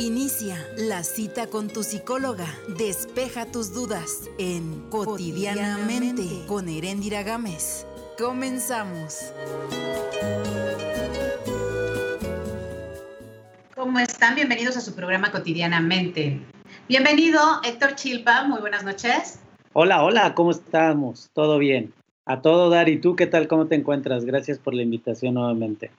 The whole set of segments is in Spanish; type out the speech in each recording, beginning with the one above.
Inicia la cita con tu psicóloga. Despeja tus dudas en Cotidianamente con Erendira Gámez. Comenzamos. ¿Cómo están? Bienvenidos a su programa Cotidianamente. Bienvenido, Héctor Chilpa. Muy buenas noches. Hola, hola, ¿cómo estamos? ¿Todo bien? A todo dar. ¿Y tú qué tal? ¿Cómo te encuentras? Gracias por la invitación nuevamente.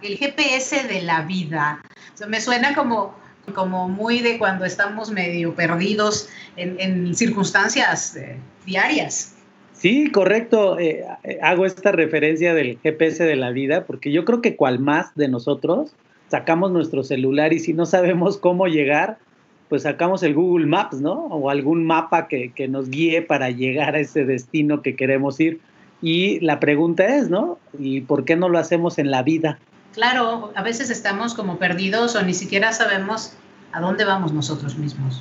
El GPS de la vida. me suena como como muy de cuando estamos medio perdidos en, circunstancias eh, diarias. Sí, correcto. Eh, eh, hago esta referencia del GPS de la vida porque yo creo que cual más de nosotros sacamos nuestro celular y si no sabemos cómo llegar, pues sacamos el Google Maps, ¿no? O algún mapa que, que nos guíe para llegar a ese destino que queremos ir. Y la pregunta es, ¿no? ¿Y por qué no lo hacemos en la vida? Claro, a veces estamos como perdidos o ni siquiera sabemos a dónde vamos nosotros mismos.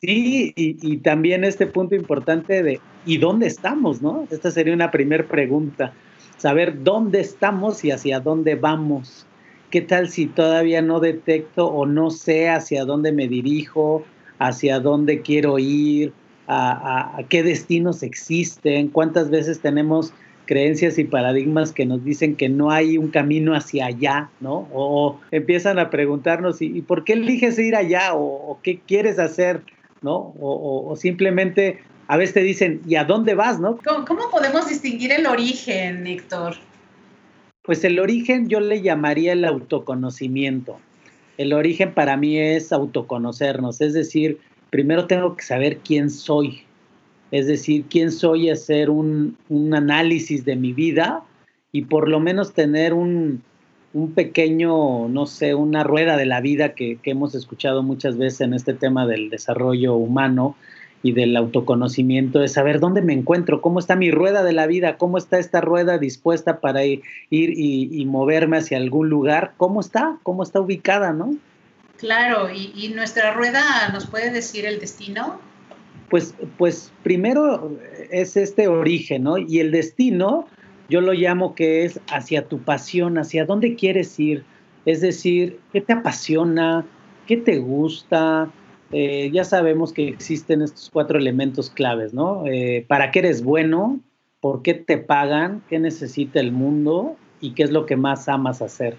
Sí, y, también este punto importante de ¿y dónde estamos? ¿no? Esta sería una primera pregunta, saber dónde estamos y hacia dónde vamos. ¿Qué tal si todavía no detecto o no sé hacia dónde me dirijo, hacia dónde quiero ir, a qué destinos existen? ¿Cuántas veces tenemos creencias y paradigmas que nos dicen que no hay un camino hacia allá, ¿no? O, empiezan a preguntarnos, ¿y, por qué eliges ir allá? O, qué quieres hacer? ¿No? O, simplemente a veces te dicen, ¿y a dónde vas? ¿no? ¿Cómo, podemos distinguir el origen, Héctor? Pues el origen yo le llamaría el autoconocimiento. El origen para mí es autoconocernos, es decir, primero tengo que saber quién soy, es decir, quién soy, hacer un, un análisis de mi vida y por lo menos tener un, un pequeño, no sé, una rueda de la vida que, que, hemos escuchado muchas veces en este tema del desarrollo humano y del autoconocimiento, de saber dónde me encuentro, cómo está mi rueda de la vida, cómo está esta rueda dispuesta para ir, y, y, moverme hacia algún lugar, cómo está, cómo está ubicada, ¿no? Claro, y nuestra rueda nos puede decir el destino, pues, pues primero es este origen, ¿no? Y el destino, yo lo llamo que es hacia tu pasión, hacia dónde quieres ir. Es decir, ¿qué te apasiona? ¿Qué te gusta? Eh, ya sabemos que existen estos cuatro elementos claves, ¿no? Eh, ¿Para qué eres bueno? ¿Por qué te pagan? ¿Qué necesita el mundo? ¿Y qué es lo que más amas hacer?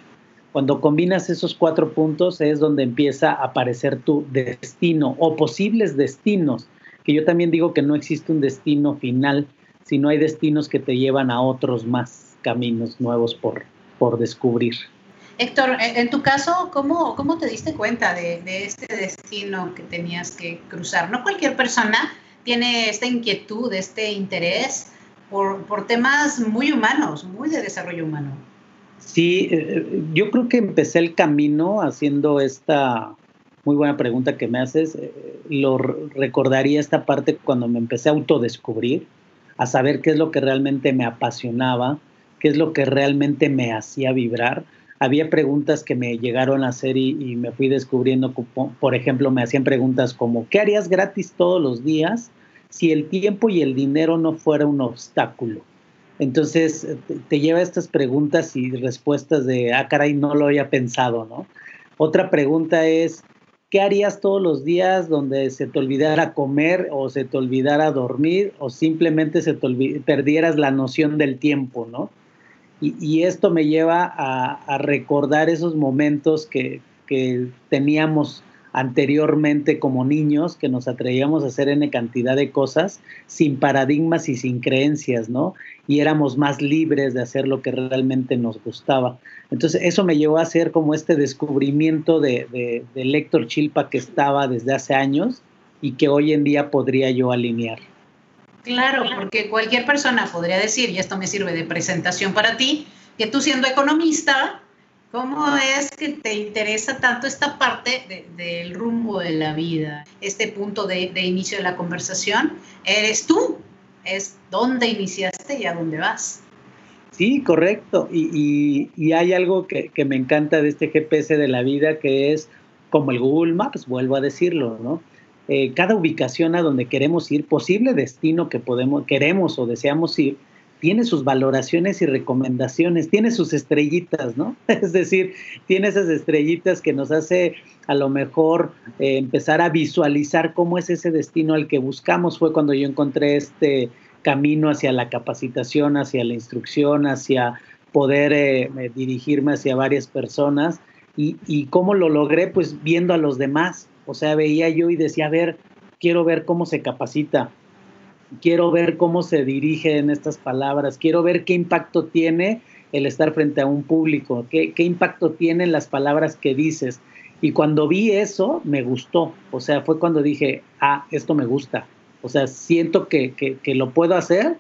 Cuando combinas esos cuatro puntos es donde empieza a aparecer tu destino o posibles destinos que yo también digo que no existe un destino final, sino hay destinos que te llevan a otros más caminos nuevos por, por descubrir. Héctor, en tu caso, ¿cómo, cómo te diste cuenta de, de, este destino que tenías que cruzar? No cualquier persona tiene esta inquietud, este interés por, por temas muy humanos, muy de desarrollo humano. Sí, eh, yo creo que empecé el camino haciendo esta muy buena pregunta que me haces. Eh, lo recordaría esta parte cuando me empecé a autodescubrir, a saber qué es lo que realmente me apasionaba, qué es lo que realmente me hacía vibrar. Había preguntas que me llegaron a hacer y, y me fui descubriendo, por ejemplo, me hacían preguntas como, ¿qué harías gratis todos los días si el tiempo y el dinero no fuera un obstáculo? Entonces te lleva a estas preguntas y respuestas de, ah, caray, no lo había pensado, ¿no? Otra pregunta es, ¿qué harías todos los días donde se te olvidara comer o se te olvidara dormir o simplemente se te perdieras la noción del tiempo, ¿no? Y, esto me lleva a, recordar esos momentos que, que, teníamos anteriormente como niños, que nos atrevíamos a hacer N cantidad de cosas sin paradigmas y sin creencias, ¿no? y éramos más libres de hacer lo que realmente nos gustaba. Entonces eso me llevó a hacer como este descubrimiento de, de, de Chilpa que estaba desde hace años y que hoy en día podría yo alinear. Claro, porque cualquier persona podría decir, y esto me sirve de presentación para ti, que tú siendo economista, ¿cómo es que te interesa tanto esta parte del rumbo de la vida? Este punto de, inicio de la conversación, eres tú, es dónde iniciaste y a dónde vas. Sí, correcto. Y, hay algo que, me encanta de este GPS de la vida que es como el Google Maps, vuelvo a decirlo, ¿no? Eh, cada ubicación a donde queremos ir, posible destino que podemos, queremos o deseamos ir, tiene sus valoraciones y recomendaciones, tiene sus estrellitas, ¿no? Es decir, tiene esas estrellitas que nos hace a lo mejor eh, empezar a visualizar cómo es ese destino al que buscamos. Fue cuando yo encontré este camino hacia la capacitación, hacia la instrucción, hacia poder eh, dirigirme hacia varias personas. Y, y cómo lo logré, pues viendo a los demás. O sea, veía yo y decía, a ver, quiero ver cómo se capacita, quiero ver cómo se dirigen estas palabras, quiero ver qué impacto tiene el estar frente a un público, qué, impacto tienen las palabras que dices. Y cuando vi eso, me gustó. O sea, fue cuando dije, ah, esto me gusta. O sea, siento que, que, lo puedo hacer.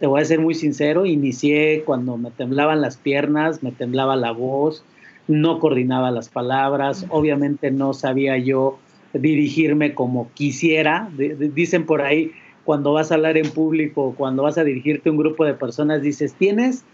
Te voy a ser muy sincero, inicié cuando me temblaban las piernas, me temblaba la voz, no coordinaba las palabras, obviamente no sabía yo dirigirme como quisiera. dicen por ahí, cuando vas a hablar en público, cuando vas a dirigirte a un grupo de personas, dices, tienes,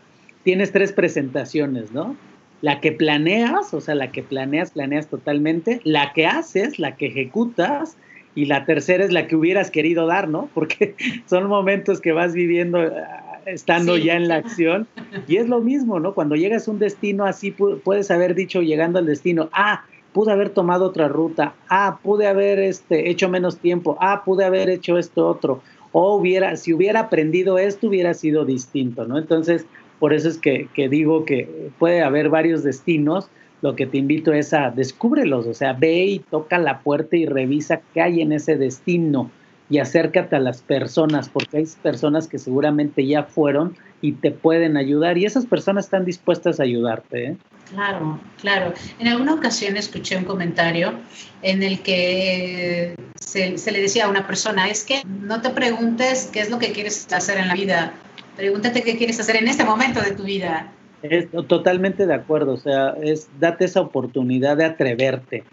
tienes tres presentaciones, ¿no? La que planeas, o sea, la que planeas, planeas totalmente, la que haces, la que ejecutas, y la tercera es la que hubieras querido dar, ¿no? Porque son momentos que vas viviendo ah, estando ya en la acción. Y es lo mismo, ¿no? Cuando llegas a un destino así, puedes haber dicho llegando al destino, ah, pude haber tomado otra ruta, ah, pude haber este, hecho menos tiempo, ah, pude haber hecho esto otro, o hubiera, si hubiera aprendido esto, hubiera sido distinto, ¿no? Entonces, por eso es que, que digo que puede haber varios destinos, lo que te invito es a descúbrelos, o sea, ve y toca la puerta y revisa qué hay en ese destino y acércate a las personas, porque hay personas que seguramente ya fueron y te pueden ayudar y esas personas están dispuestas a ayudarte. ¿eh? Claro, claro. En alguna ocasión escuché un comentario en el que se, le decía a una persona, es que no te preguntes qué es lo que quieres hacer en la vida, pregúntate qué quieres hacer en este momento de tu vida. Es totalmente de acuerdo, o sea, es date esa oportunidad de atreverte.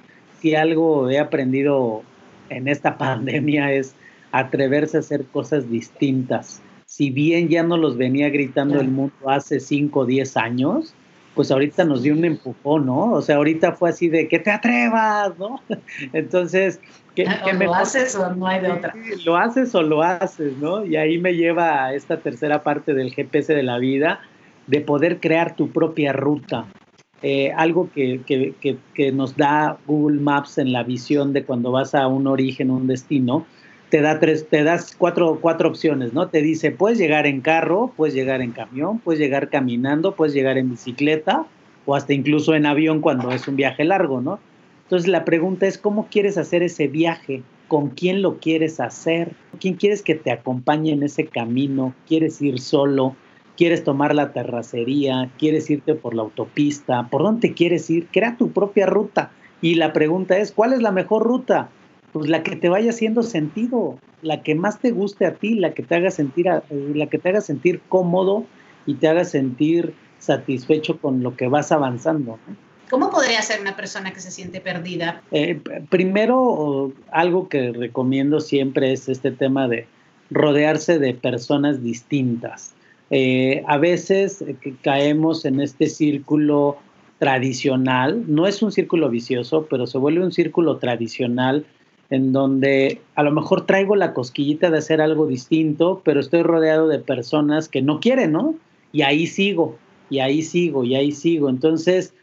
Si algo he aprendido en esta pandemia es atreverse a hacer cosas distintas. Si bien ya no los venía gritando el mundo hace 5 o 10 años, pues ahorita nos dio un empujón, ¿no? O sea, ahorita fue así de que te atrevas, ¿no? Entonces, ¿qué, ah, ¿Lo haces o no hay de otra? Lo haces o lo haces, ¿no? Y ahí me lleva a esta tercera parte del GPS de la vida, de poder crear tu propia ruta. Eh, algo que, que, que, que nos da Google Maps en la visión de cuando vas a un origen, un destino, te da tres, te das cuatro, cuatro opciones, ¿no? Te dice, puedes llegar en carro, puedes llegar en camión, puedes llegar caminando, puedes llegar en bicicleta o hasta incluso en avión cuando es un viaje largo, ¿no? Entonces la pregunta es, ¿cómo quieres hacer ese viaje? ¿Con quién lo quieres hacer? ¿Quién quieres que te acompañe en ese camino? ¿Quieres ir solo? ¿Quieres tomar la terracería? ¿Quieres irte por la autopista? ¿Por dónde quieres ir? Crea tu propia ruta. Y la pregunta es, ¿cuál es la mejor ruta? Pues la que te vaya haciendo sentido, la que más te guste a ti, la que te haga sentir, la que te haga sentir cómodo y te haga sentir satisfecho con lo que vas avanzando. ¿Cómo podría ser una persona que se siente perdida? Eh, primero, algo que recomiendo siempre es este tema de rodearse de personas distintas. Eh, a veces eh, caemos en este círculo tradicional, no es un círculo vicioso, pero se vuelve un círculo tradicional en donde a lo mejor traigo la cosquillita de hacer algo distinto, pero estoy rodeado de personas que no quieren, ¿no? Y ahí sigo, y ahí sigo, y ahí sigo. Entonces,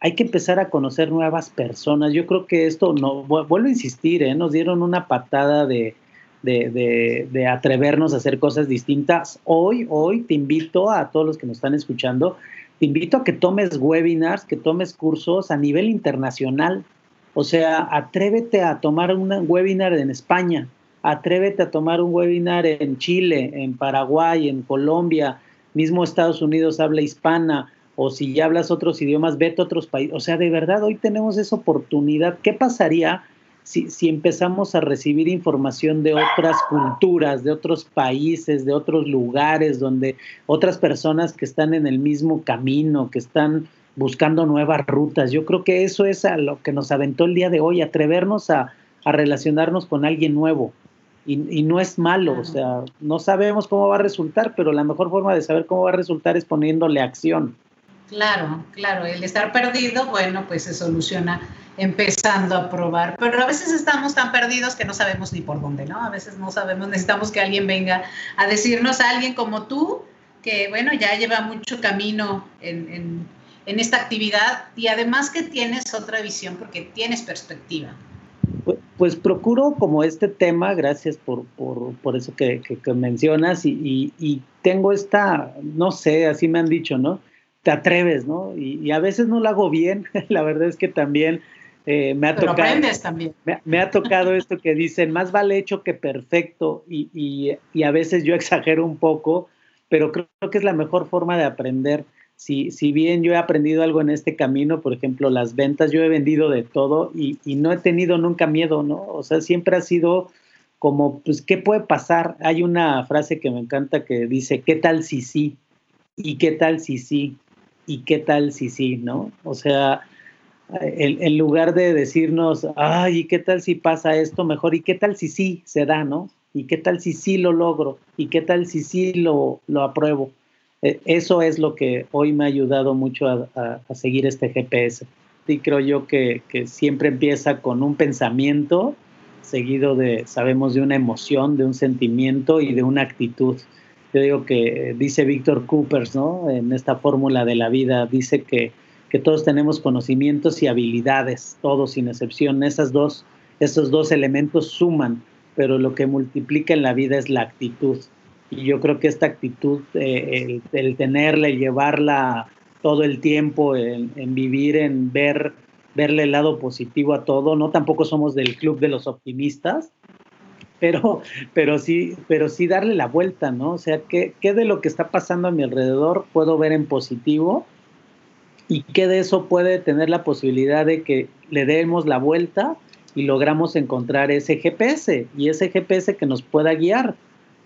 hay que empezar a conocer nuevas personas. Yo creo que esto, no, vuelvo a insistir, ¿eh? nos dieron una patada de, de, de, atrevernos a hacer cosas distintas. Hoy, hoy te invito a todos los que nos están escuchando, te invito a que tomes webinars, que tomes cursos a nivel internacional o sea, atrévete a tomar un webinar en España, atrévete a tomar un webinar en Chile, en Paraguay, en Colombia, mismo Estados Unidos habla hispana, o si ya hablas otros idiomas, vete a otros países. O sea, de verdad, hoy tenemos esa oportunidad. ¿Qué pasaría si, si empezamos a recibir información de otras culturas, de otros países, de otros lugares, donde otras personas que están en el mismo camino, que están buscando nuevas rutas. Yo creo que eso es a lo que nos aventó el día de hoy, atrevernos a, relacionarnos con alguien nuevo. Y, no es malo, o sea, no sabemos cómo va a resultar, pero la mejor forma de saber cómo va a resultar es poniéndole acción. Claro, claro, el estar perdido, bueno, pues se soluciona empezando a probar, pero a veces estamos tan perdidos que no sabemos ni por dónde, ¿no? A veces no sabemos, necesitamos que alguien venga a decirnos a alguien como tú, que bueno, ya lleva mucho camino en, esta actividad y además que tienes otra visión porque tienes perspectiva. Pues, pues procuro como este tema, gracias por, eso que, mencionas, y, tengo esta, no sé, así me han dicho, ¿no? Te atreves, ¿no? Y, a veces no lo hago bien, la verdad es que también eh, me ha tocado. también. Me, ha tocado esto que dicen, más vale hecho que perfecto, y, a veces yo exagero un poco, pero creo que es la mejor forma de aprender. Si, si, bien yo he aprendido algo en este camino, por ejemplo, las ventas, yo he vendido de todo y, no he tenido nunca miedo, ¿no? O sea, siempre ha sido como, pues, ¿qué puede pasar? Hay una frase que me encanta que dice, ¿qué tal si sí? ¿Y qué tal si sí? ¿Y qué tal si sí? ¿No? O sea, en, lugar de decirnos, ay, ¿y qué tal si pasa esto mejor? ¿Y qué tal si sí se da, no? ¿Y qué tal si sí lo logro? ¿Y qué tal si sí lo, lo apruebo? E, eso es lo que hoy me ha ayudado mucho a, seguir este GPS. Y creo yo que, siempre empieza con un pensamiento, seguido de, sabemos, de una emoción, de un sentimiento y de una actitud. Yo digo que dice Víctor Coopers, ¿no? En esta fórmula de la vida, dice que que todos tenemos conocimientos y habilidades, todos sin excepción. Esas dos, esos dos elementos suman, pero lo que multiplica en la vida es la actitud. Y yo creo que esta actitud, eh, el, tenerla y llevarla todo el tiempo en, vivir, en ver, verle el lado positivo a todo, no tampoco somos del club de los optimistas, pero, pero sí, pero sí darle la vuelta, ¿no? O sea, ¿qué, ¿qué de lo que está pasando a mi alrededor puedo ver en positivo? y que de eso puede tener la posibilidad de que le demos la vuelta y logramos encontrar ese GPS y ese GPS que nos pueda guiar.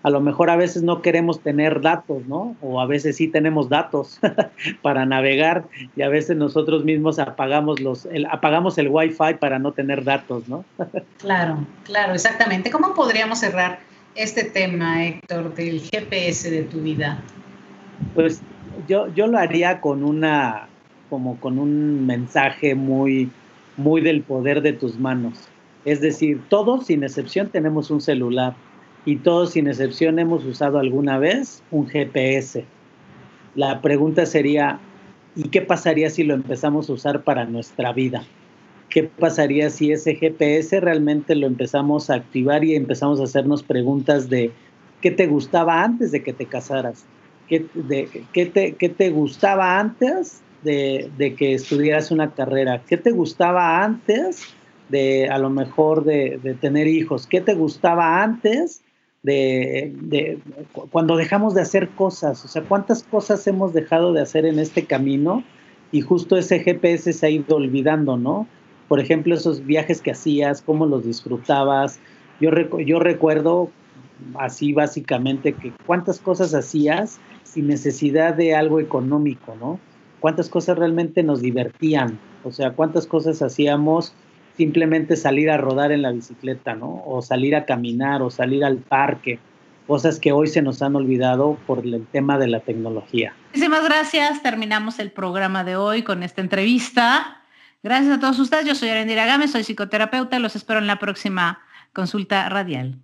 A lo mejor a veces no queremos tener datos, ¿no? O a veces sí tenemos datos para navegar y a veces nosotros mismos apagamos los el, apagamos el Wi-Fi para no tener datos, ¿no? claro, claro, exactamente. ¿Cómo podríamos cerrar este tema, Héctor, del GPS de tu vida? Pues yo, yo lo haría con una como con un mensaje muy, muy del poder de tus manos. Es decir, todos sin excepción tenemos un celular y todos sin excepción hemos usado alguna vez un GPS. La pregunta sería, ¿y qué pasaría si lo empezamos a usar para nuestra vida? ¿Qué pasaría si ese GPS realmente lo empezamos a activar y empezamos a hacernos preguntas de qué te gustaba antes de que te casaras? ¿Qué, de, qué, te, qué te gustaba antes de, que estudiaras una carrera? ¿Qué te gustaba antes de a lo mejor de, tener hijos? ¿Qué te gustaba antes de, cuando dejamos de hacer cosas? O sea, ¿cuántas cosas hemos dejado de hacer en este camino? Y justo ese GPS se ha ido olvidando, ¿no? Por ejemplo, esos viajes que hacías, cómo los disfrutabas. Yo, yo recuerdo así básicamente que cuántas cosas hacías sin necesidad de algo económico, ¿no? cuántas cosas realmente nos divertían, o sea, cuántas cosas hacíamos simplemente salir a rodar en la bicicleta, ¿no? O salir a caminar o salir al parque, cosas que hoy se nos han olvidado por el tema de la tecnología. Muchísimas gracias, terminamos el programa de hoy con esta entrevista. Gracias a todos ustedes, yo soy Arendira Gámez, soy psicoterapeuta, los espero en la próxima consulta radial.